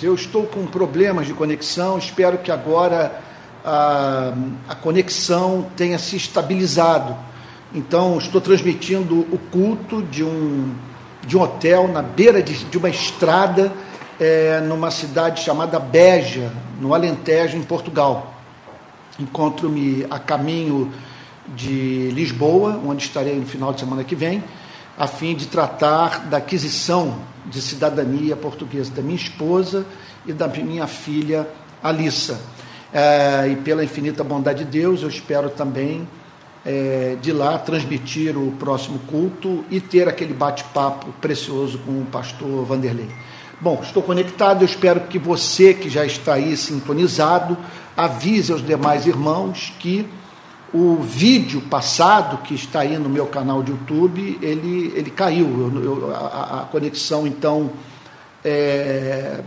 Eu estou com problemas de conexão, espero que agora a, a, conexão tenha se estabilizado. Então, estou transmitindo o culto de um, de um hotel na beira de, de uma estrada, é, numa cidade chamada Beja, no Alentejo, em Portugal. Encontro-me a caminho de Lisboa, onde estarei no final de semana que vem, a fim de tratar da aquisição de cidadania portuguesa da minha esposa e da minha filha Alissa. É, e pela infinita bondade de Deus, eu espero também é, de lá transmitir o próximo culto e ter aquele bate-papo precioso com o pastor Vanderlei. Bom, estou conectado, eu espero que você que já está aí sintonizado avise aos demais irmãos que o vídeo passado que está aí no meu canal de YouTube, ele, ele caiu. Eu, eu, a, a, conexão então é,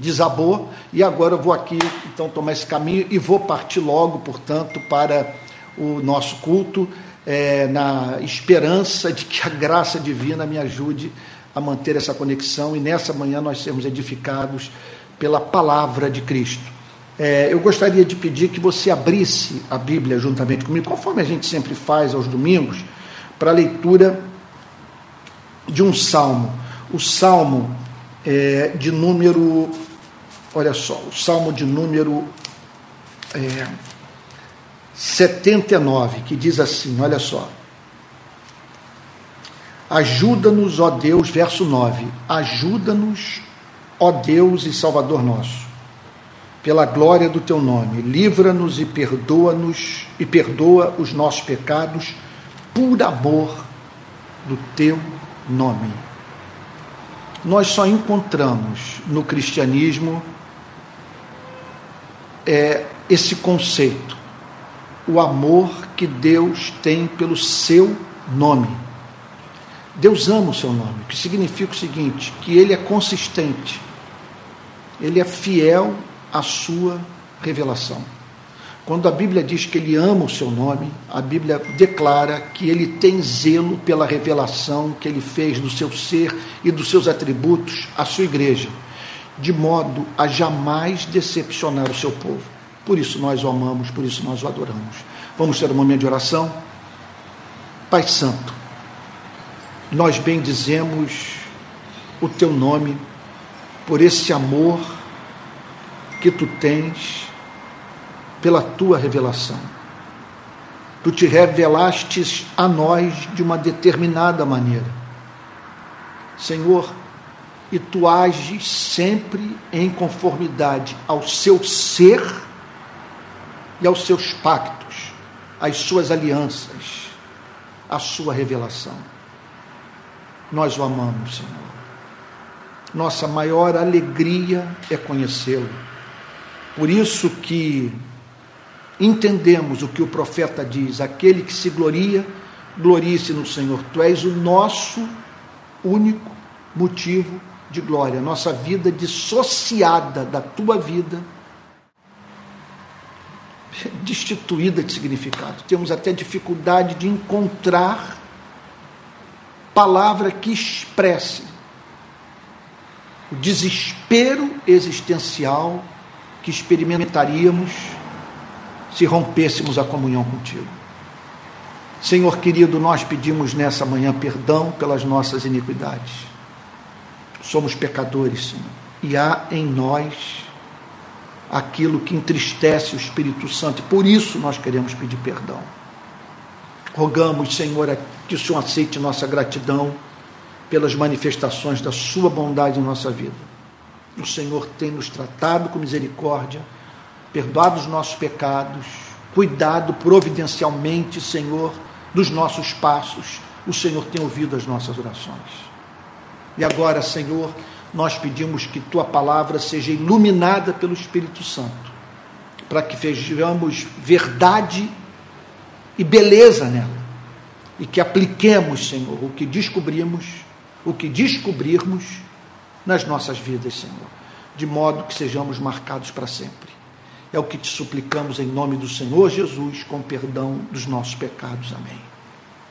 desabou e agora eu vou aqui então tomar esse caminho e vou partir logo, portanto, para o nosso culto, é, na esperança de que a graça divina me ajude a manter essa conexão e nessa manhã nós sermos edificados pela palavra de Cristo. É, eu gostaria de pedir que você abrisse a Bíblia juntamente comigo, conforme a gente sempre faz aos domingos, para a leitura de um salmo. O salmo é, de número. Olha só, o salmo de número é, 79, que diz assim: olha só. Ajuda-nos, ó Deus, verso 9. Ajuda-nos, ó Deus e Salvador nosso pela glória do teu nome. Livra-nos e perdoa-nos e perdoa os nossos pecados por amor do teu nome. Nós só encontramos no cristianismo é, esse conceito, o amor que Deus tem pelo seu nome. Deus ama o seu nome, que significa o seguinte: que ele é consistente, ele é fiel a sua revelação. Quando a Bíblia diz que ele ama o seu nome, a Bíblia declara que ele tem zelo pela revelação que ele fez do seu ser e dos seus atributos à sua igreja, de modo a jamais decepcionar o seu povo. Por isso nós o amamos, por isso nós o adoramos. Vamos ter um momento de oração. Pai Santo, nós bendizemos o teu nome por esse amor que tu tens pela tua revelação. Tu te revelastes a nós de uma determinada maneira. Senhor, e tu ages sempre em conformidade ao seu ser e aos seus pactos, às suas alianças, à sua revelação. Nós o amamos, Senhor. Nossa maior alegria é conhecê-lo por isso que entendemos o que o profeta diz: aquele que se gloria, glorie-se no Senhor. Tu és o nosso único motivo de glória. Nossa vida dissociada da tua vida, destituída de significado. Temos até dificuldade de encontrar palavra que expresse o desespero existencial que experimentaríamos se rompêssemos a comunhão contigo. Senhor querido, nós pedimos nessa manhã perdão pelas nossas iniquidades. Somos pecadores, Senhor, e há em nós aquilo que entristece o Espírito Santo, por isso nós queremos pedir perdão. Rogamos, Senhor, que o Senhor aceite nossa gratidão pelas manifestações da Sua bondade em nossa vida o Senhor tem nos tratado com misericórdia, perdoado os nossos pecados, cuidado providencialmente, Senhor, dos nossos passos. O Senhor tem ouvido as nossas orações. E agora, Senhor, nós pedimos que tua palavra seja iluminada pelo Espírito Santo, para que vejamos verdade e beleza nela, e que apliquemos, Senhor, o que descobrimos, o que descobrirmos nas nossas vidas, Senhor, de modo que sejamos marcados para sempre. É o que te suplicamos em nome do Senhor Jesus, com perdão dos nossos pecados. Amém.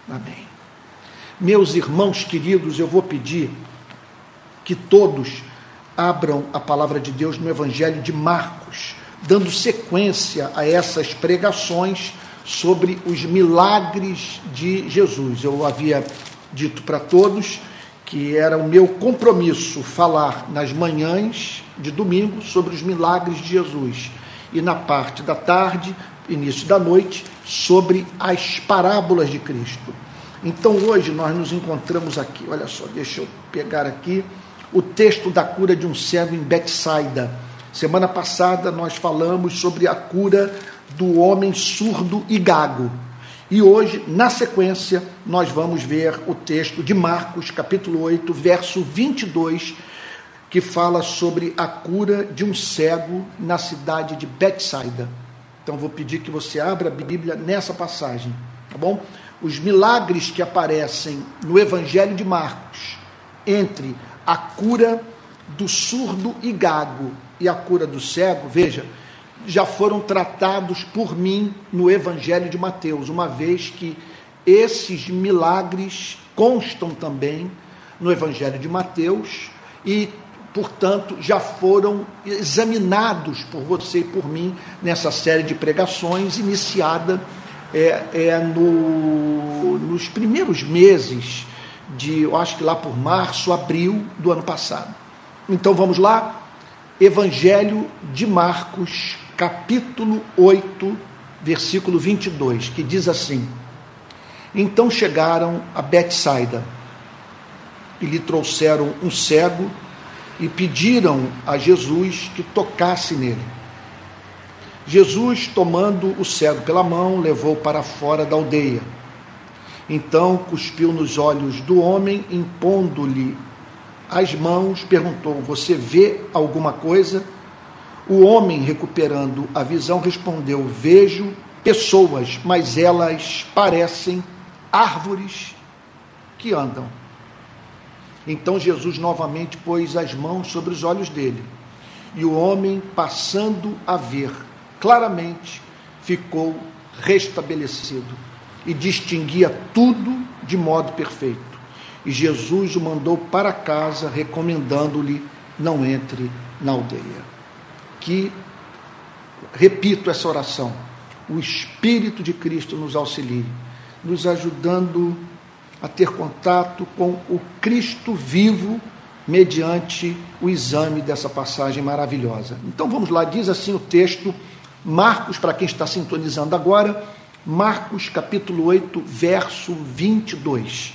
Amém. Meus irmãos queridos, eu vou pedir que todos abram a palavra de Deus no Evangelho de Marcos, dando sequência a essas pregações sobre os milagres de Jesus. Eu havia dito para todos que era o meu compromisso falar nas manhãs de domingo sobre os milagres de Jesus e na parte da tarde, início da noite, sobre as parábolas de Cristo. Então hoje nós nos encontramos aqui, olha só, deixa eu pegar aqui o texto da cura de um cego em Betsaida. Semana passada nós falamos sobre a cura do homem surdo e gago. E hoje, na sequência, nós vamos ver o texto de Marcos, capítulo 8, verso 22, que fala sobre a cura de um cego na cidade de Betsaida. Então vou pedir que você abra a Bíblia nessa passagem, tá bom? Os milagres que aparecem no Evangelho de Marcos entre a cura do surdo e gago e a cura do cego, veja, já foram tratados por mim no Evangelho de Mateus, uma vez que esses milagres constam também no Evangelho de Mateus e, portanto, já foram examinados por você e por mim nessa série de pregações iniciada é, é no, nos primeiros meses de, eu acho que lá por março, abril do ano passado. Então vamos lá, Evangelho de Marcos, capítulo 8, versículo 22, que diz assim: Então chegaram a Betsaida e lhe trouxeram um cego e pediram a Jesus que tocasse nele. Jesus, tomando o cego pela mão, levou para fora da aldeia então cuspiu nos olhos do homem, impondo-lhe as mãos, perguntou: Você vê alguma coisa? O homem, recuperando a visão, respondeu: Vejo pessoas, mas elas parecem árvores que andam. Então Jesus novamente pôs as mãos sobre os olhos dele, e o homem, passando a ver claramente, ficou restabelecido e distinguia tudo de modo perfeito. E Jesus o mandou para casa, recomendando-lhe: não entre na aldeia. Que, repito essa oração, o Espírito de Cristo nos auxilie, nos ajudando a ter contato com o Cristo vivo mediante o exame dessa passagem maravilhosa. Então vamos lá, diz assim o texto, Marcos, para quem está sintonizando agora, Marcos capítulo 8, verso 22.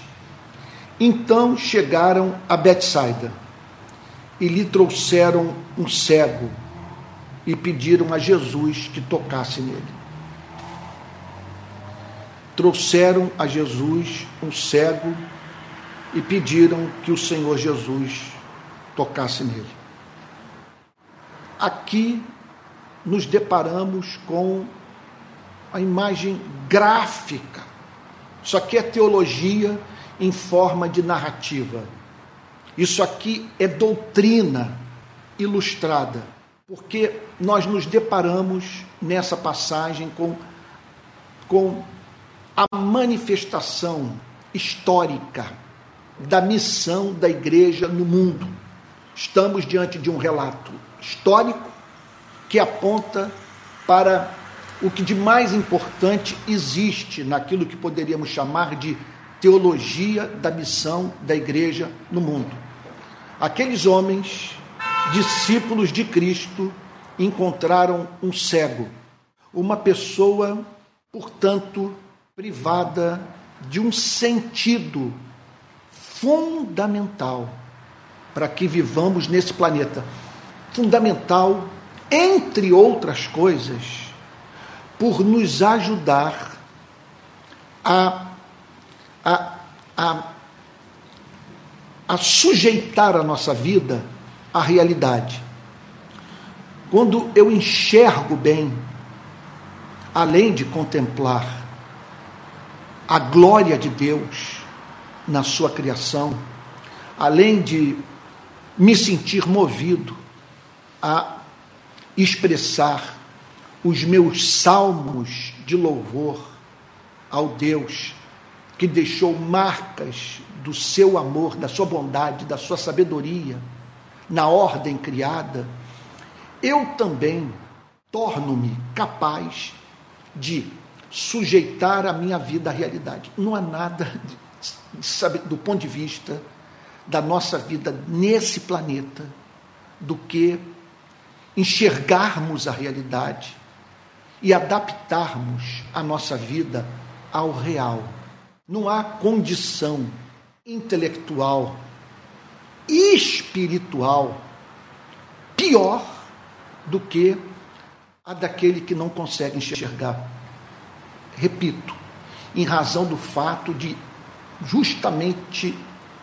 Então chegaram a Betsaida e lhe trouxeram um cego e pediram a Jesus que tocasse nele. Trouxeram a Jesus um cego e pediram que o Senhor Jesus tocasse nele. Aqui nos deparamos com a imagem gráfica. Isso aqui é teologia em forma de narrativa. Isso aqui é doutrina ilustrada, porque nós nos deparamos nessa passagem com, com a manifestação histórica da missão da igreja no mundo. Estamos diante de um relato histórico que aponta para o que de mais importante existe naquilo que poderíamos chamar de teologia da missão da igreja no mundo. Aqueles homens, discípulos de Cristo, encontraram um cego, uma pessoa, portanto, privada de um sentido fundamental para que vivamos nesse planeta. Fundamental, entre outras coisas, por nos ajudar a, a, a, a sujeitar a nossa vida à realidade. Quando eu enxergo bem, além de contemplar a glória de Deus na sua criação, além de me sentir movido a expressar os meus salmos de louvor ao Deus que deixou marcas do seu amor, da sua bondade, da sua sabedoria, na ordem criada, eu também torno-me capaz de sujeitar a minha vida à realidade. Não há nada, sabe, do ponto de vista da nossa vida nesse planeta, do que enxergarmos a realidade e adaptarmos a nossa vida ao real. Não há condição intelectual espiritual pior do que a daquele que não consegue enxergar. Repito, em razão do fato de, justamente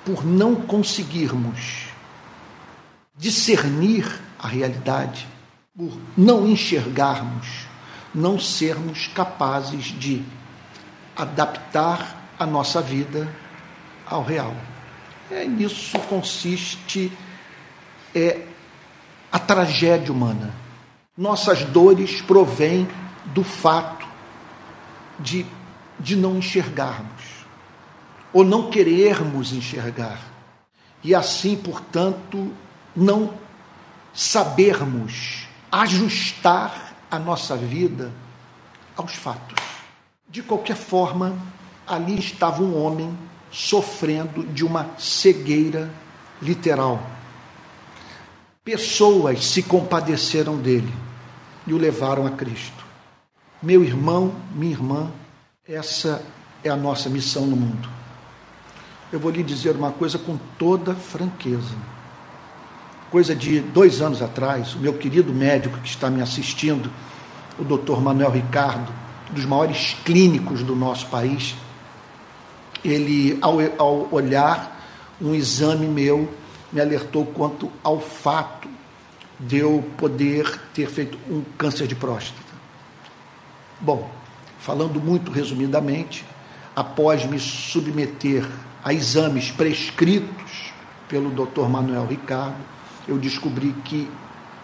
por não conseguirmos discernir a realidade, por não enxergarmos, não sermos capazes de adaptar a nossa vida ao real. É nisso consiste é a tragédia humana. Nossas dores provêm do fato de, de não enxergarmos, ou não querermos enxergar, e assim, portanto, não sabermos ajustar a nossa vida aos fatos. De qualquer forma, ali estava um homem sofrendo de uma cegueira literal. Pessoas se compadeceram dele e o levaram a Cristo. Meu irmão, minha irmã, essa é a nossa missão no mundo. Eu vou lhe dizer uma coisa com toda franqueza. Coisa de dois anos atrás, o meu querido médico que está me assistindo, o doutor Manuel Ricardo, dos maiores clínicos do nosso país, ele, ao, ao olhar um exame meu, me alertou quanto ao fato de eu poder ter feito um câncer de próstata. Bom, falando muito resumidamente, após me submeter a exames prescritos pelo Dr. Manuel Ricardo, eu descobri que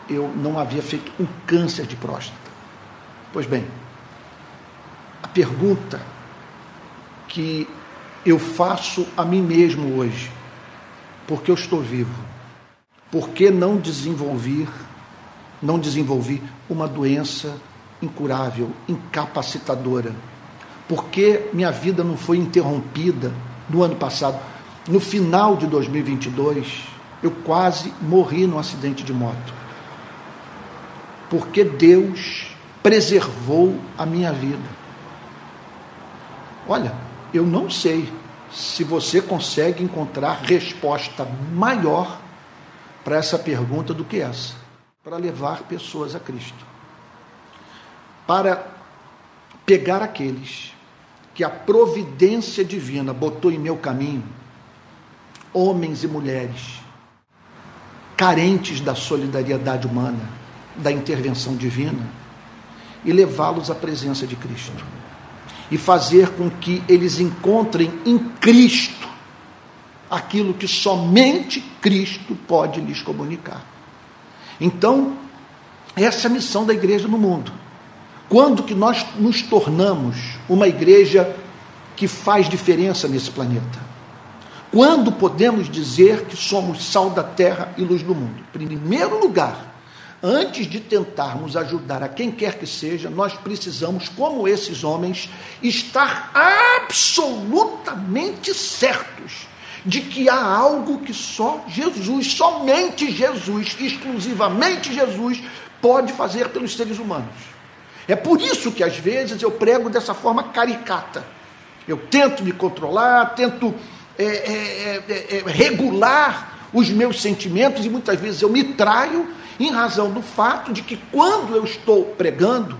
eu não havia feito um câncer de próstata. Pois bem, a pergunta que eu faço a mim mesmo hoje, porque eu estou vivo, por que não desenvolver, não desenvolvi uma doença incurável, incapacitadora? Por que minha vida não foi interrompida no ano passado? No final de 2022, eu quase morri num acidente de moto. Porque Deus preservou a minha vida. Olha, eu não sei se você consegue encontrar resposta maior para essa pergunta do que essa, para levar pessoas a Cristo. Para pegar aqueles que a providência divina botou em meu caminho, homens e mulheres, carentes da solidariedade humana, da intervenção divina, e levá-los à presença de Cristo e fazer com que eles encontrem em Cristo aquilo que somente Cristo pode lhes comunicar. Então, essa é a missão da igreja no mundo. Quando que nós nos tornamos uma igreja que faz diferença nesse planeta? Quando podemos dizer que somos sal da terra e luz do mundo? Em primeiro lugar, Antes de tentarmos ajudar a quem quer que seja, nós precisamos, como esses homens, estar absolutamente certos de que há algo que só Jesus, somente Jesus, exclusivamente Jesus, pode fazer pelos seres humanos. É por isso que às vezes eu prego dessa forma caricata. Eu tento me controlar, tento é, é, é, é regular os meus sentimentos e muitas vezes eu me traio em razão do fato de que quando eu estou pregando,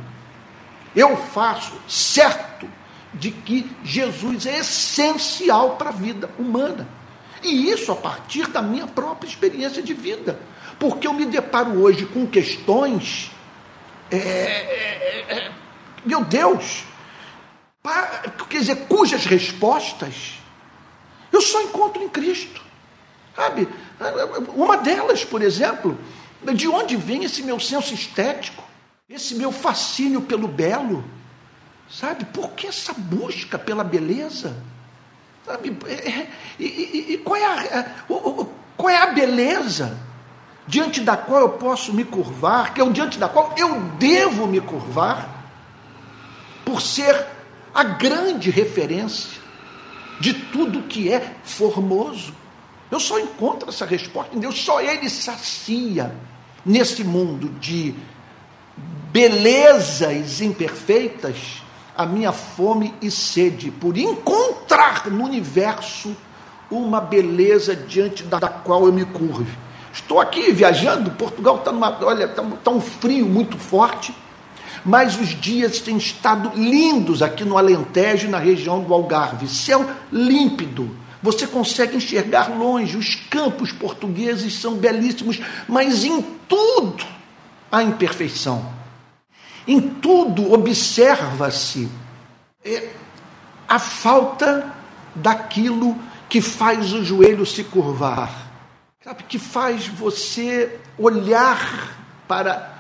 eu faço certo de que Jesus é essencial para a vida humana. E isso a partir da minha própria experiência de vida. Porque eu me deparo hoje com questões, é, é, é, é meu Deus, para, quer dizer, cujas respostas eu só encontro em Cristo. Sabe? Uma delas, por exemplo, de onde vem esse meu senso estético? Esse meu fascínio pelo belo? Sabe? Por que essa busca pela beleza? Sabe? É, é, e, e, e qual, é a, qual é a beleza diante da qual eu posso me curvar, que é diante da qual eu devo me curvar, por ser a grande referência de tudo que é formoso. Eu só encontro essa resposta em Deus, só Ele sacia nesse mundo de belezas imperfeitas a minha fome e sede por encontrar no universo uma beleza diante da qual eu me curve. Estou aqui viajando, Portugal está numa, olha, está tá um frio muito forte, mas os dias têm estado lindos aqui no Alentejo na região do Algarve. Céu límpido. Você consegue enxergar longe, os campos portugueses são belíssimos, mas em tudo há imperfeição. Em tudo observa-se é, a falta daquilo que faz o joelho se curvar, sabe, que faz você olhar para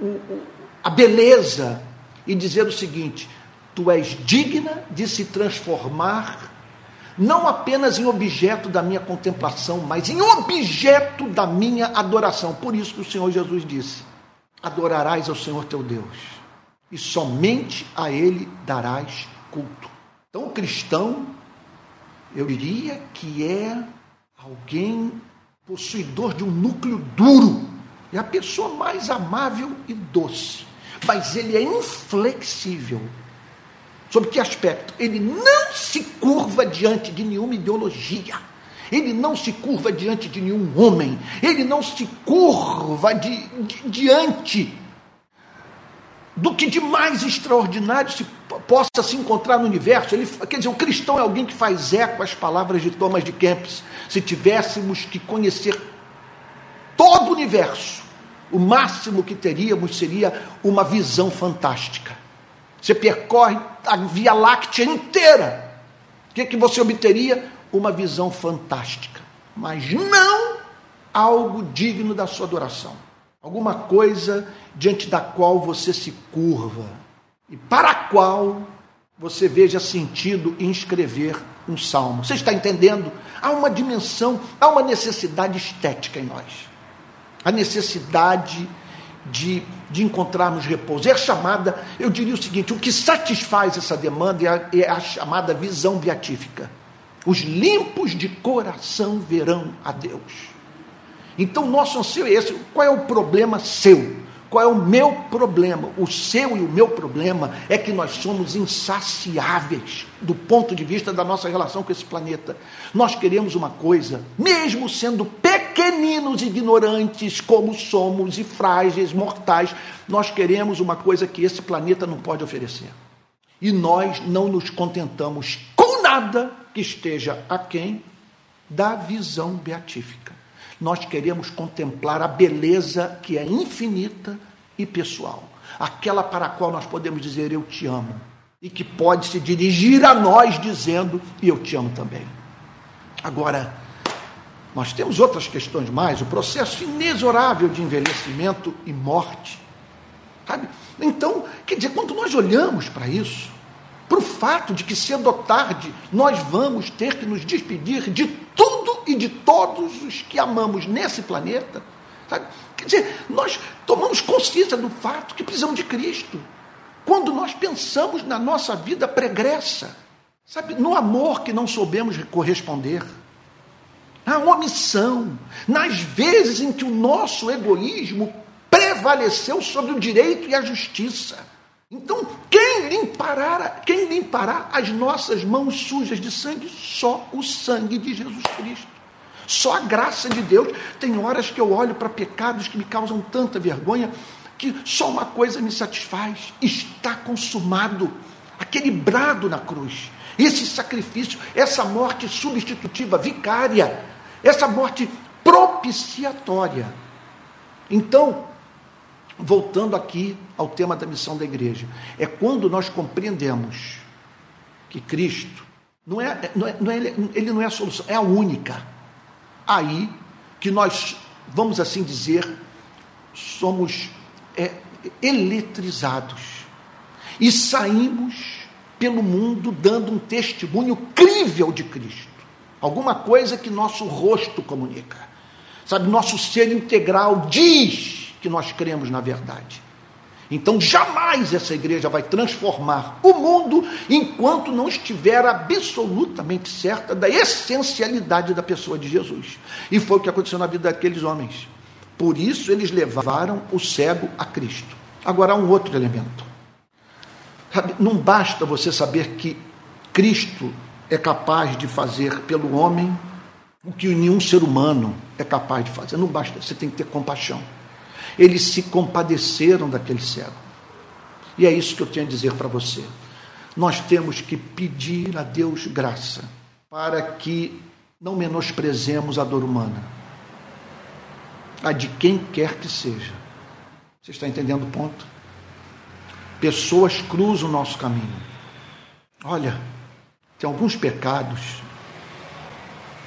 o, o, a beleza e dizer o seguinte: tu és digna de se transformar não apenas em objeto da minha contemplação, mas em objeto da minha adoração. Por isso que o Senhor Jesus disse: adorarás ao Senhor teu Deus, e somente a Ele darás culto. Então, o cristão eu diria que é alguém possuidor de um núcleo duro. É a pessoa mais amável e doce. Mas ele é inflexível. Sobre que aspecto? Ele não se curva diante de nenhuma ideologia. Ele não se curva diante de nenhum homem. Ele não se curva diante do que de mais extraordinário se possa se encontrar no universo. Ele, quer dizer, o cristão é alguém que faz eco às palavras de Thomas de Kempis. Se tivéssemos que conhecer todo o universo, o máximo que teríamos seria uma visão fantástica. Você percorre a Via Láctea inteira. O que, que você obteria? Uma visão fantástica. Mas não algo digno da sua adoração alguma coisa diante da qual você se curva e para a qual você veja sentido em escrever um salmo. Você está entendendo? Há uma dimensão, há uma necessidade estética em nós. A necessidade de, de encontrarmos repouso. É a chamada, eu diria o seguinte: o que satisfaz essa demanda é a, é a chamada visão beatífica. Os limpos de coração verão a Deus. Então, nosso anseio é esse. Qual é o problema seu? Qual é o meu problema? O seu e o meu problema é que nós somos insaciáveis do ponto de vista da nossa relação com esse planeta. Nós queremos uma coisa, mesmo sendo pequeninos, ignorantes como somos e frágeis, mortais, nós queremos uma coisa que esse planeta não pode oferecer. E nós não nos contentamos com nada que esteja aquém da visão beatífica nós queremos contemplar a beleza que é infinita e pessoal, aquela para a qual nós podemos dizer eu te amo, e que pode se dirigir a nós dizendo e eu te amo também. Agora, nós temos outras questões mais, o processo inexorável de envelhecimento e morte. Sabe? Então, quer dizer, quando nós olhamos para isso, para o fato de que cedo ou tarde nós vamos ter que nos despedir de tudo e de todos os que amamos nesse planeta. Sabe? Quer dizer, nós tomamos consciência do fato que precisamos de Cristo. Quando nós pensamos na nossa vida pregressa, sabe, no amor que não soubemos corresponder, na omissão, nas vezes em que o nosso egoísmo prevaleceu sobre o direito e a justiça. Então, quem limpará, quem limpará as nossas mãos sujas de sangue? Só o sangue de Jesus Cristo. Só a graça de Deus. Tem horas que eu olho para pecados que me causam tanta vergonha que só uma coisa me satisfaz: está consumado. Aquele brado na cruz, esse sacrifício, essa morte substitutiva, vicária, essa morte propiciatória. Então, voltando aqui ao tema da missão da igreja, é quando nós compreendemos que Cristo não é, não é, não é, ele não é a solução, é a única. Aí que nós, vamos assim dizer, somos é, eletrizados e saímos pelo mundo dando um testemunho crível de Cristo, alguma coisa que nosso rosto comunica Sabe, nosso ser integral diz que nós cremos na verdade. Então, jamais essa igreja vai transformar o mundo enquanto não estiver absolutamente certa da essencialidade da pessoa de Jesus. E foi o que aconteceu na vida daqueles homens. Por isso, eles levaram o cego a Cristo. Agora, há um outro elemento. Não basta você saber que Cristo é capaz de fazer pelo homem o que nenhum ser humano é capaz de fazer. Não basta, você tem que ter compaixão. Eles se compadeceram daquele cego. E é isso que eu tenho a dizer para você. Nós temos que pedir a Deus graça para que não menosprezemos a dor humana, a de quem quer que seja. Você está entendendo o ponto? Pessoas cruzam o nosso caminho. Olha, tem alguns pecados,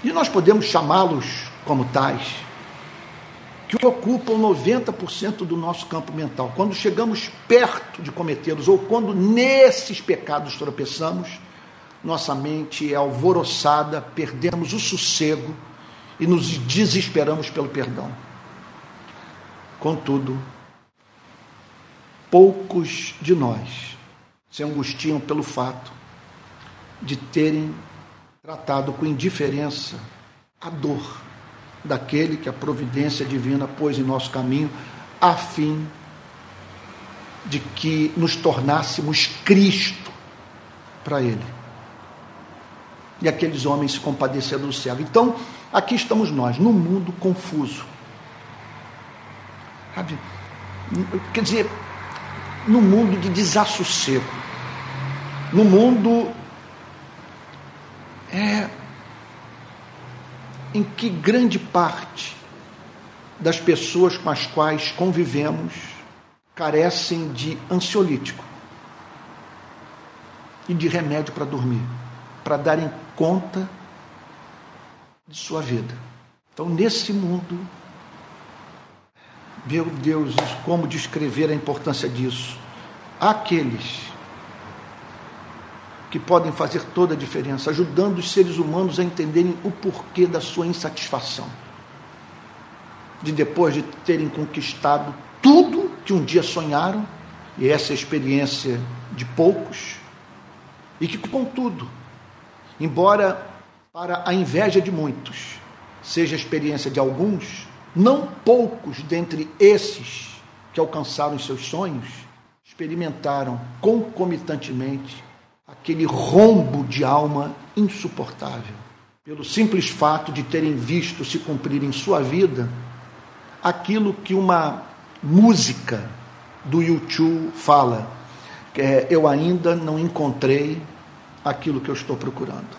e nós podemos chamá-los como tais, que ocupam 90% do nosso campo mental. Quando chegamos perto de cometê-los, ou quando nesses pecados tropeçamos, nossa mente é alvoroçada, perdemos o sossego e nos desesperamos pelo perdão. Contudo, poucos de nós se angustiam pelo fato de terem tratado com indiferença a dor daquele que a providência divina pôs em nosso caminho, a fim de que nos tornássemos Cristo para Ele. E aqueles homens se compadeceram do cego. Então, aqui estamos nós, num mundo confuso. Sabe? Quer dizer, no mundo de desassossego, no mundo é, em que grande parte das pessoas com as quais convivemos carecem de ansiolítico e de remédio para dormir, para darem conta de sua vida. Então, nesse mundo, meu Deus, como descrever a importância disso? Aqueles que podem fazer toda a diferença, ajudando os seres humanos a entenderem o porquê da sua insatisfação. De depois de terem conquistado tudo que um dia sonharam, e essa é a experiência de poucos, e que, contudo, embora para a inveja de muitos seja a experiência de alguns, não poucos dentre esses que alcançaram seus sonhos experimentaram concomitantemente aquele rombo de alma insuportável, pelo simples fato de terem visto se cumprir em sua vida aquilo que uma música do YouTube fala, é, eu ainda não encontrei aquilo que eu estou procurando.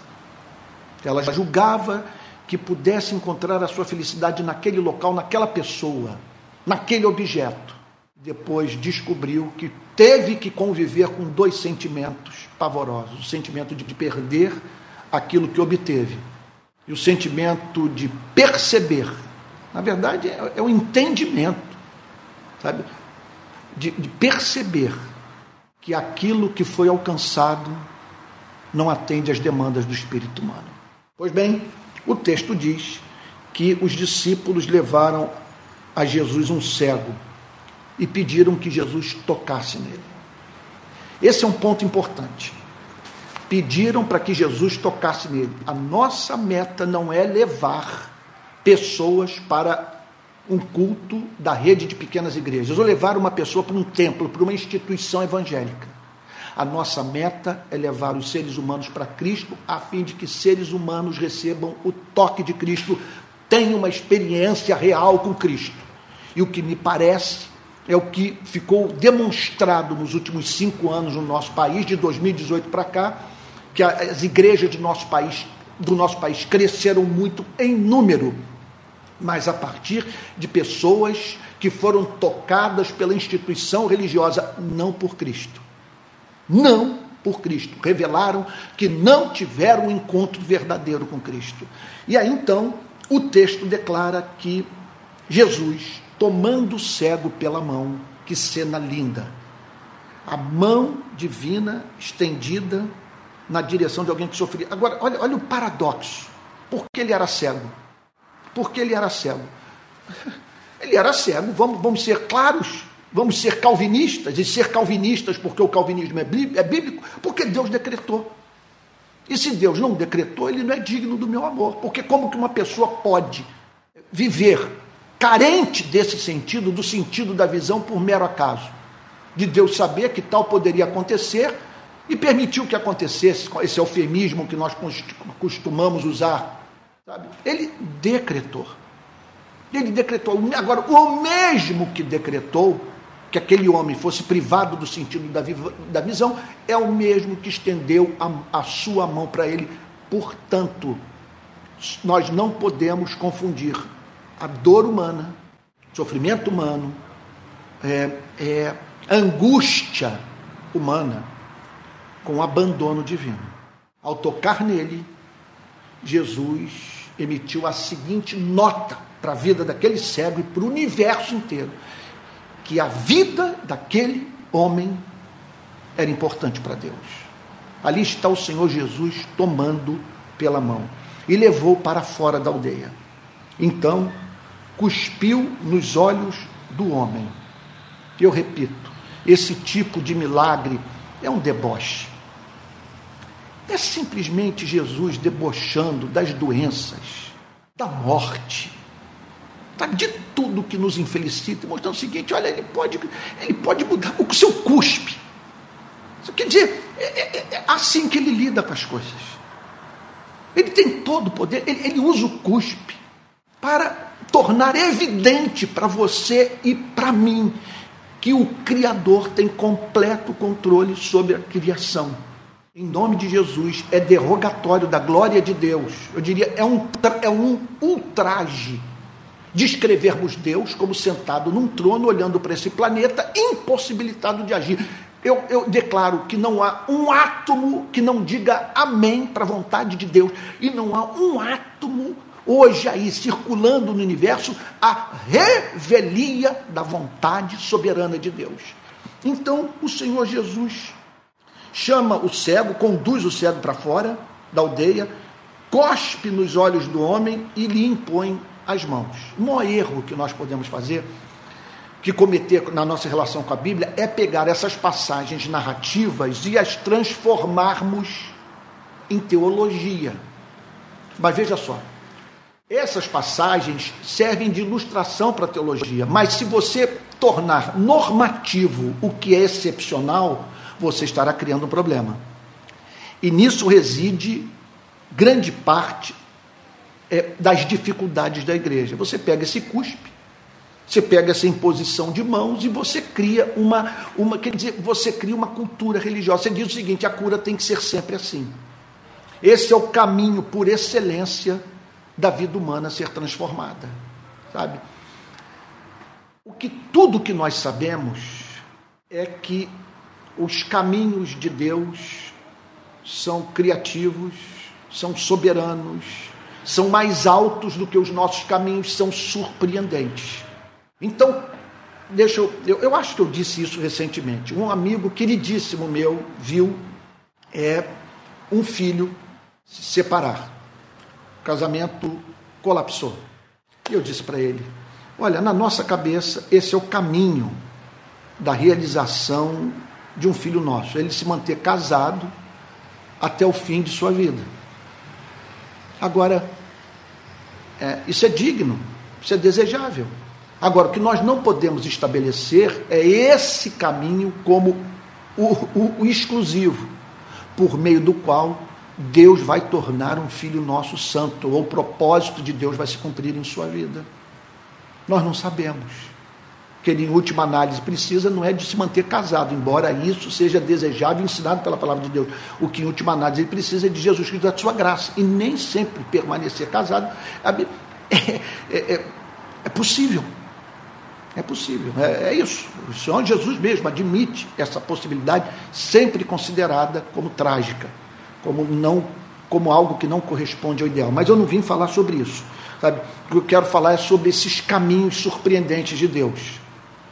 Ela julgava que pudesse encontrar a sua felicidade naquele local, naquela pessoa, naquele objeto. Depois descobriu que teve que conviver com dois sentimentos pavorosos: o sentimento de perder aquilo que obteve e o sentimento de perceber. Na verdade, é, é o entendimento, sabe? De, de perceber que aquilo que foi alcançado não atende às demandas do espírito humano. Pois bem, o texto diz que os discípulos levaram a Jesus um cego e pediram que Jesus tocasse nele. Esse é um ponto importante. Pediram para que Jesus tocasse nele. A nossa meta não é levar pessoas para um culto da rede de pequenas igrejas, ou levar uma pessoa para um templo, para uma instituição evangélica. A nossa meta é levar os seres humanos para Cristo, a fim de que seres humanos recebam o toque de Cristo, tenham uma experiência real com Cristo. E o que me parece é o que ficou demonstrado nos últimos cinco anos no nosso país, de 2018 para cá, que as igrejas do nosso país, do nosso país cresceram muito em número, mas a partir de pessoas que foram tocadas pela instituição religiosa, não por Cristo. Não por Cristo. Revelaram que não tiveram um encontro verdadeiro com Cristo. E aí então o texto declara que Jesus tomando o cego pela mão. Que cena linda! A mão divina estendida na direção de alguém que sofria. Agora, olha, olha o paradoxo. Por que ele era cego? Porque ele era cego? Ele era cego, vamos, vamos ser claros, vamos ser calvinistas, e ser calvinistas porque o calvinismo é, é bíblico, porque Deus decretou. E se Deus não decretou, ele não é digno do meu amor. Porque como que uma pessoa pode viver carente desse sentido, do sentido da visão, por mero acaso? De Deus saber que tal poderia acontecer e permitiu que acontecesse, com esse eufemismo que nós costumamos usar. Sabe? Ele decretou. Ele decretou. Agora, o mesmo que decretou que aquele homem fosse privado do sentido da, da visão, é o mesmo que estendeu a, a sua mão para ele. Portanto, nós não podemos confundir a dor humana, sofrimento humano, é, é, angústia humana com o abandono divino. Ao tocar nele, Jesus emitiu a seguinte nota para a vida daquele cego e para o universo inteiro: que a vida daquele homem era importante para Deus. Ali está o Senhor Jesus tomando pela mão e levou para fora da aldeia. Então, cuspiu nos olhos do homem. Eu repito, esse tipo de milagre é um deboche. É simplesmente Jesus debochando das doenças, da morte, de tudo que nos infelicita, mostrando o seguinte: olha, ele pode, ele pode mudar o seu cuspe. Isso quer dizer, é, é, é, assim que ele lida com as coisas. Ele tem todo o poder, ele, ele usa o cuspe para tornar evidente para você e para mim que o Criador tem completo controle sobre a criação. Em nome de Jesus, é derrogatório da glória de Deus. Eu diria, é um, é um ultraje descrevermos Deus como sentado num trono, olhando para esse planeta, impossibilitado de agir. Eu, eu, declaro que não há um átomo que não diga amém para a vontade de Deus, e não há um átomo hoje aí circulando no universo a revelia da vontade soberana de Deus. Então, o Senhor Jesus chama o cego, conduz o cego para fora da aldeia, cospe nos olhos do homem e lhe impõe as mãos. O maior erro que nós podemos fazer, que cometer na nossa relação com a Bíblia, é pegar essas passagens narrativas e as transformarmos em teologia. Mas veja só, essas passagens servem de ilustração para a teologia, mas se você tornar normativo o que é excepcional, você estará criando um problema. E nisso reside grande parte é, das dificuldades da igreja. Você pega esse cuspe, você pega essa imposição de mãos e você cria uma, uma, quer dizer, você cria uma cultura religiosa. Você diz o seguinte: a cura tem que ser sempre assim. Esse é o caminho por excelência da vida humana ser transformada, sabe? O que tudo que nós sabemos é que os caminhos de Deus são criativos, são soberanos, são mais altos do que os nossos caminhos, são surpreendentes. Então, deixa eu, eu, eu acho que eu disse isso recentemente. Um amigo queridíssimo meu viu é um filho se separar. Casamento colapsou. E eu disse para ele: Olha, na nossa cabeça, esse é o caminho da realização de um filho nosso. Ele se manter casado até o fim de sua vida. Agora, é, isso é digno, isso é desejável. Agora, o que nós não podemos estabelecer é esse caminho como o, o, o exclusivo, por meio do qual Deus vai tornar um filho nosso santo, ou o propósito de Deus vai se cumprir em sua vida. Nós não sabemos. Que ele, em última análise, precisa não é de se manter casado, embora isso seja desejável e ensinado pela palavra de Deus. O que, em última análise, ele precisa é de Jesus Cristo, da sua graça. E nem sempre permanecer casado é, é, é, é possível. É possível, é, é, isso. O Senhor Jesus mesmo admite essa possibilidade, sempre considerada como trágica, como não, como algo que não corresponde ao ideal. Mas eu não vim falar sobre isso. Sabe? O que eu quero falar é sobre esses caminhos surpreendentes de Deus.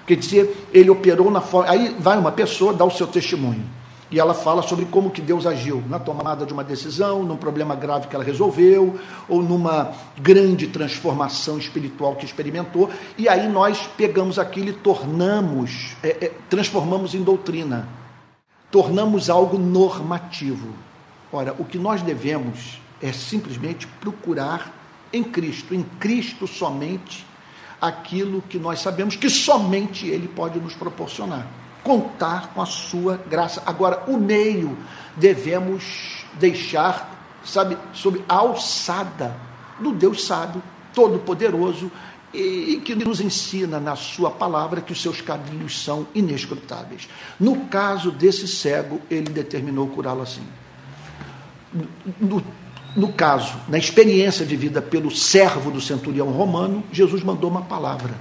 Quer dizer, ele operou na forma. Aí vai uma pessoa, dá o seu testemunho. E ela fala sobre como que Deus agiu na tomada de uma decisão, num problema grave que ela resolveu, ou numa grande transformação espiritual que experimentou. E aí nós pegamos aquilo e tornamos, é, é, transformamos em doutrina, tornamos algo normativo. Ora, o que nós devemos é simplesmente procurar em Cristo, em Cristo somente, aquilo que nós sabemos que somente Ele pode nos proporcionar contar com a sua graça. Agora, o meio devemos deixar, sabe, sob a alçada do Deus sábio, todo-poderoso, e que nos ensina na sua palavra que os seus caminhos são inescrutáveis. No caso desse cego, ele determinou curá-lo assim. No, no caso, na experiência vivida pelo servo do centurião romano, Jesus mandou uma palavra.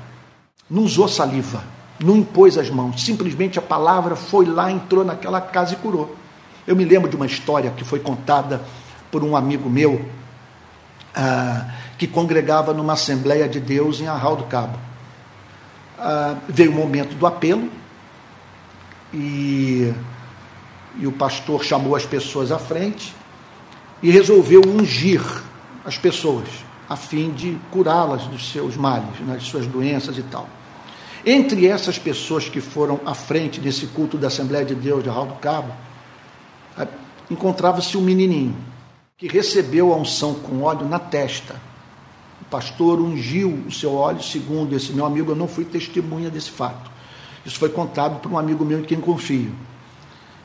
Não usou saliva não impôs as mãos, simplesmente a palavra foi lá, entrou naquela casa e curou. Eu me lembro de uma história que foi contada por um amigo meu ah, que congregava numa Assembleia de Deus em Arral do Cabo. Ah, veio o momento do apelo e, e o pastor chamou as pessoas à frente e resolveu ungir as pessoas a fim de curá-las dos seus males, né, das suas doenças e tal. Entre essas pessoas que foram à frente desse culto da Assembleia de Deus de Arral do Cabo, encontrava-se um menininho que recebeu a unção com óleo na testa. O pastor ungiu o seu óleo, segundo esse meu amigo, eu não fui testemunha desse fato. Isso foi contado por um amigo meu em quem confio.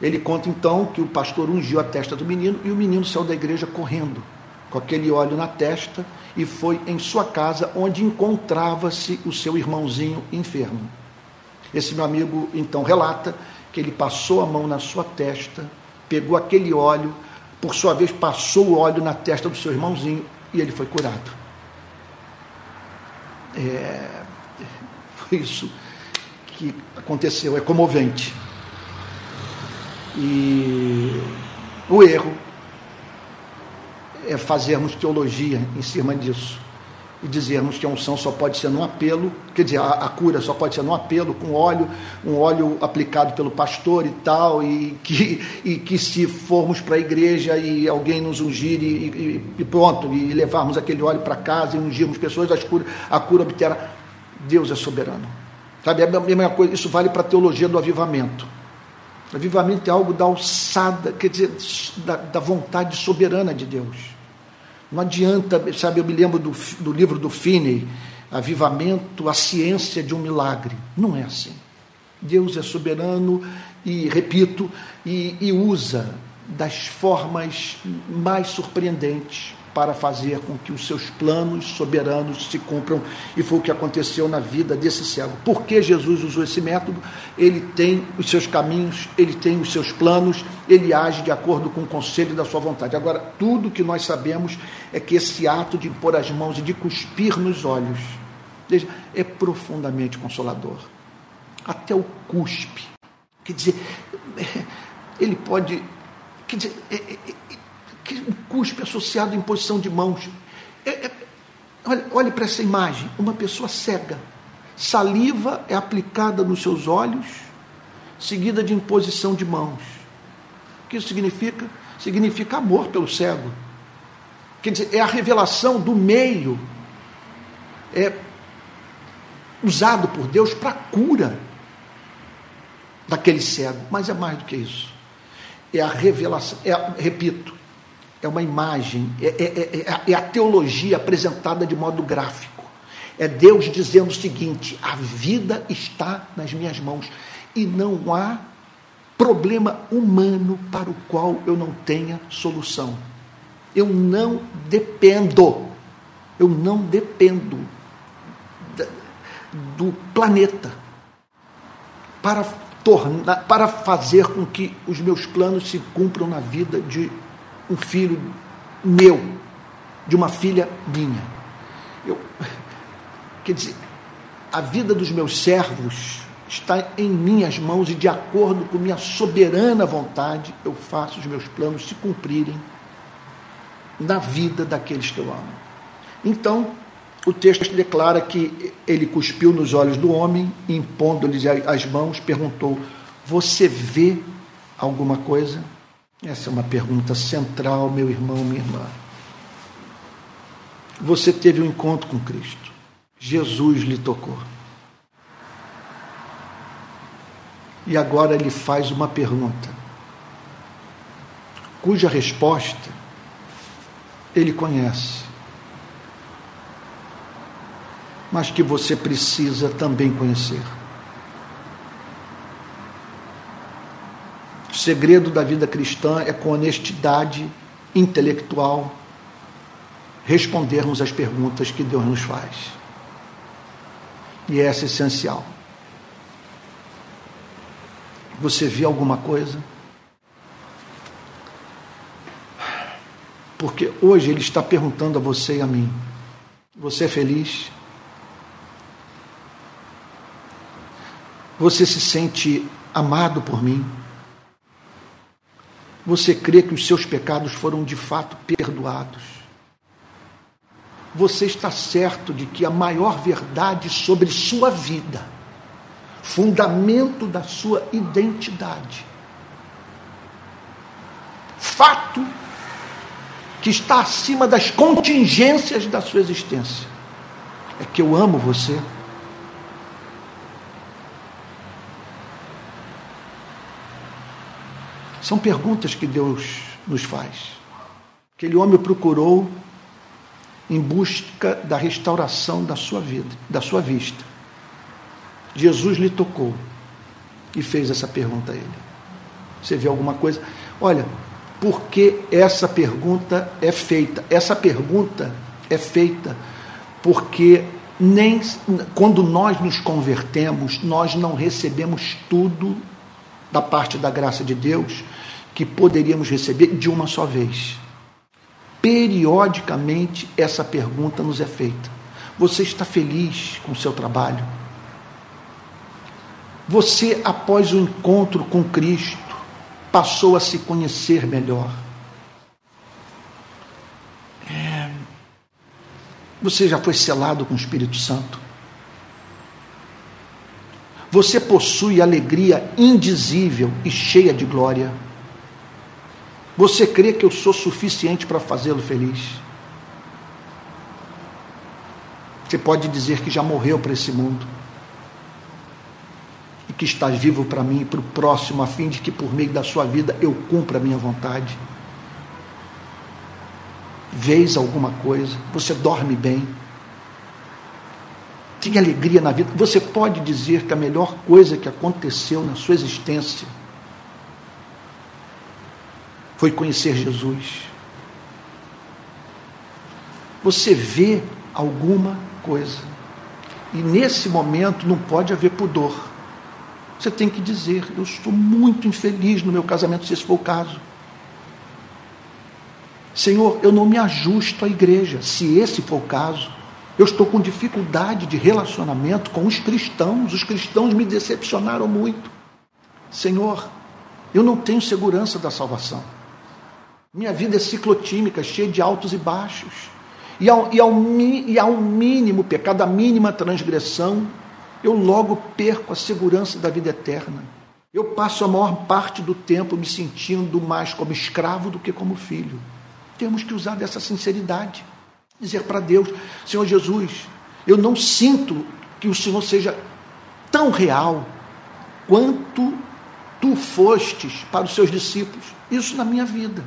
Ele conta então que o pastor ungiu a testa do menino e o menino saiu da igreja correndo, com aquele óleo na testa e foi em sua casa onde encontrava-se o seu irmãozinho enfermo. Esse meu amigo então relata que ele passou a mão na sua testa, pegou aquele óleo, por sua vez passou o óleo na testa do seu irmãozinho e ele foi curado. É, foi isso que aconteceu, é comovente. E o erro é fazermos teologia em cima disso e dizermos que a unção só pode ser num apelo, quer dizer, a, a, cura só pode ser num apelo com óleo, um óleo aplicado pelo pastor e tal, e que, e que se formos para a igreja e alguém nos ungir e, e, e pronto, e levarmos aquele óleo para casa e ungirmos pessoas, a cura, a cura obterá. Deus é soberano. Sabe, é a mesma coisa, isso vale para a teologia do avivamento. Avivamento é algo da alçada, quer dizer, da, da vontade soberana de Deus. Não adianta, sabe, eu me lembro do, do livro do Finney, Avivamento, a ciência de um milagre. Não é assim. Deus é soberano e, repito, e, e usa das formas mais surpreendentes para fazer com que os seus planos soberanos se cumpram, e foi o que aconteceu na vida desse cego. Por que Jesus usou esse método? Ele tem os seus caminhos, ele tem os seus planos, ele age de acordo com o conselho da sua vontade. Agora, tudo que nós sabemos é que esse ato de impor as mãos e de cuspir nos olhos, veja, é profundamente consolador. Até o cuspe. Quer dizer, ele pode. Quer dizer, é, é, que o cuspe associado em posição de mãos. É, é, olhe, olhe para essa imagem: uma pessoa cega. Saliva é aplicada nos seus olhos, seguida de imposição de mãos. O que isso significa? Significa amor pelo cego. Quer dizer, é a revelação do meio é, usado por Deus para cura daquele cego. Mas é mais do que isso. É a revelação, é, repito, é uma imagem, é, é, é, é, a teologia apresentada de modo gráfico. É Deus dizendo o seguinte: a vida está nas minhas mãos e não há problema humano para o qual eu não tenha solução. Eu não dependo, eu não dependo do planeta para tornar, para fazer com que os meus planos se cumpram na vida de um filho meu, de uma filha minha. Eu, quer dizer, a vida dos meus servos está em minhas mãos e, de acordo com minha soberana vontade, eu faço os meus planos se cumprirem na vida daqueles que eu amo. Então, o texto declara que ele cuspiu nos olhos do homem, impondo-lhe as mãos, perguntou: Você vê alguma coisa? Essa é uma pergunta central, meu irmão, minha irmã. Você teve um encontro com Cristo. Jesus lhe tocou. E agora ele faz uma pergunta, cuja resposta ele conhece, mas que você precisa também conhecer. Segredo da vida cristã é com honestidade intelectual respondermos às perguntas que Deus nos faz. E essa é essencial. Você viu alguma coisa? Porque hoje Ele está perguntando a você e a mim: Você é feliz? Você se sente amado por mim? Você crê que os seus pecados foram de fato perdoados? Você está certo de que a maior verdade sobre sua vida, fundamento da sua identidade, fato que está acima das contingências da sua existência, é que eu amo você? São perguntas que Deus nos faz. Aquele homem procurou em busca da restauração da sua vida, da sua vista. Jesus lhe tocou e fez essa pergunta a ele. Você vê alguma coisa? Olha, porque essa pergunta é feita? Essa pergunta é feita porque nem quando nós nos convertemos, nós não recebemos tudo da parte da graça de Deus que poderíamos receber de uma só vez. Periodicamente essa pergunta nos é feita. Você está feliz com o seu trabalho? Você, após o encontro com Cristo, passou a se conhecer melhor? É... Você já foi selado com o Espírito Santo? Você possui alegria indizível e cheia de glória? Você crê que eu sou suficiente para fazê-lo feliz? Você pode dizer que já morreu para esse mundo e que está vivo para mim e para o próximo, a fim de que por meio da sua vida eu cumpra a minha vontade. Vês alguma coisa? Você dorme bem? Tem alegria na vida? Você pode dizer que a melhor coisa que aconteceu na sua existência foi conhecer Jesus. Você vê alguma coisa. E nesse momento não pode haver pudor. Você tem que dizer: Eu estou muito infeliz no meu casamento, se esse for o caso. Senhor, eu não me ajusto à igreja, se esse for o caso. Eu estou com dificuldade de relacionamento com os cristãos, os cristãos me decepcionaram muito. Senhor, eu não tenho segurança da salvação. Minha vida é ciclotímica, cheia de altos e baixos. E ao, e ao, e ao mínimo pecado, a mínima transgressão, eu logo perco a segurança da vida eterna. Eu passo a maior parte do tempo me sentindo mais como escravo do que como filho. Temos que usar dessa sinceridade. Dizer para Deus: Senhor Jesus, eu não sinto que o Senhor seja tão real quanto tu fostes para os seus discípulos. Isso na minha vida.